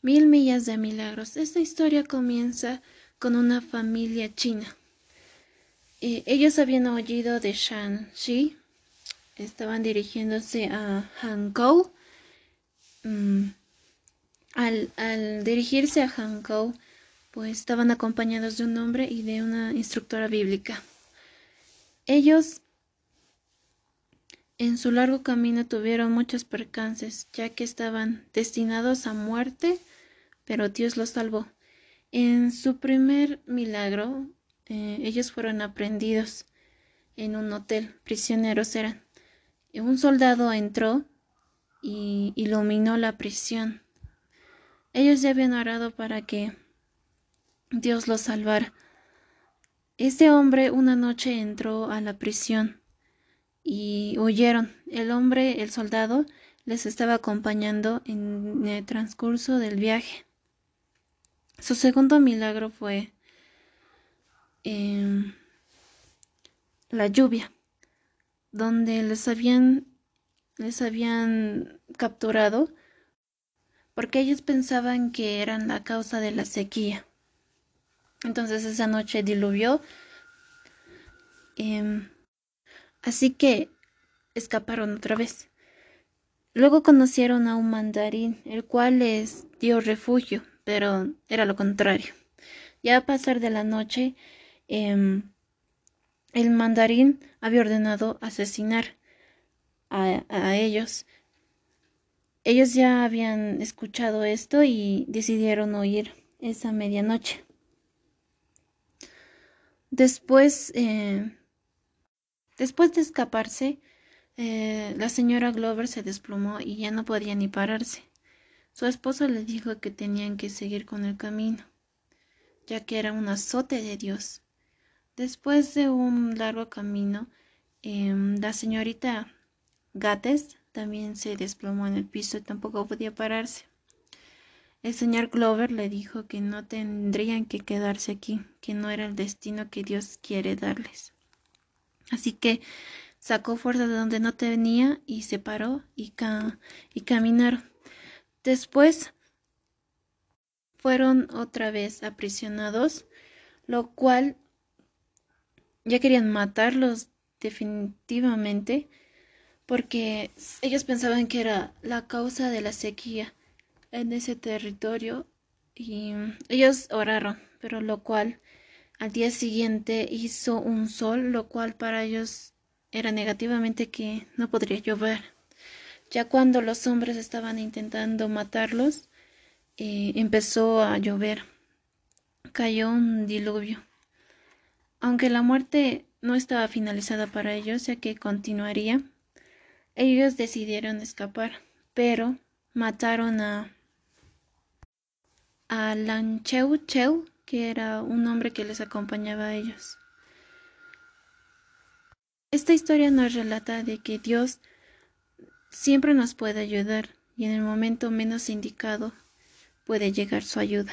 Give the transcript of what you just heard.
Mil millas de milagros. Esta historia comienza con una familia china. Eh, ellos habían oído de Shanxi, estaban dirigiéndose a Hankou. Mm, al, al, dirigirse a Hankou, pues estaban acompañados de un hombre y de una instructora bíblica. Ellos en su largo camino tuvieron muchos percances, ya que estaban destinados a muerte, pero Dios los salvó. En su primer milagro, eh, ellos fueron aprendidos en un hotel, prisioneros eran. Un soldado entró y iluminó la prisión. Ellos ya habían orado para que Dios los salvara. Este hombre una noche entró a la prisión y huyeron. El hombre, el soldado, les estaba acompañando en el transcurso del viaje. Su segundo milagro fue eh, la lluvia, donde les habían, les habían capturado porque ellos pensaban que eran la causa de la sequía. Entonces esa noche diluvió. Eh, Así que escaparon otra vez. Luego conocieron a un mandarín, el cual les dio refugio, pero era lo contrario. Ya a pasar de la noche, eh, el mandarín había ordenado asesinar a, a ellos. Ellos ya habían escuchado esto y decidieron huir esa medianoche. Después eh, Después de escaparse, eh, la señora Glover se desplomó y ya no podía ni pararse. Su esposo le dijo que tenían que seguir con el camino, ya que era un azote de Dios. Después de un largo camino, eh, la señorita Gates también se desplomó en el piso y tampoco podía pararse. El señor Glover le dijo que no tendrían que quedarse aquí, que no era el destino que Dios quiere darles. Así que sacó fuerza de donde no tenía y se paró y, y caminaron. Después fueron otra vez aprisionados, lo cual ya querían matarlos definitivamente porque ellos pensaban que era la causa de la sequía en ese territorio y ellos oraron, pero lo cual al día siguiente hizo un sol, lo cual para ellos era negativamente que no podría llover. Ya cuando los hombres estaban intentando matarlos, eh, empezó a llover. Cayó un diluvio. Aunque la muerte no estaba finalizada para ellos, ya que continuaría, ellos decidieron escapar, pero mataron a a Lancheu Cheu que era un hombre que les acompañaba a ellos. Esta historia nos relata de que Dios siempre nos puede ayudar y en el momento menos indicado puede llegar su ayuda.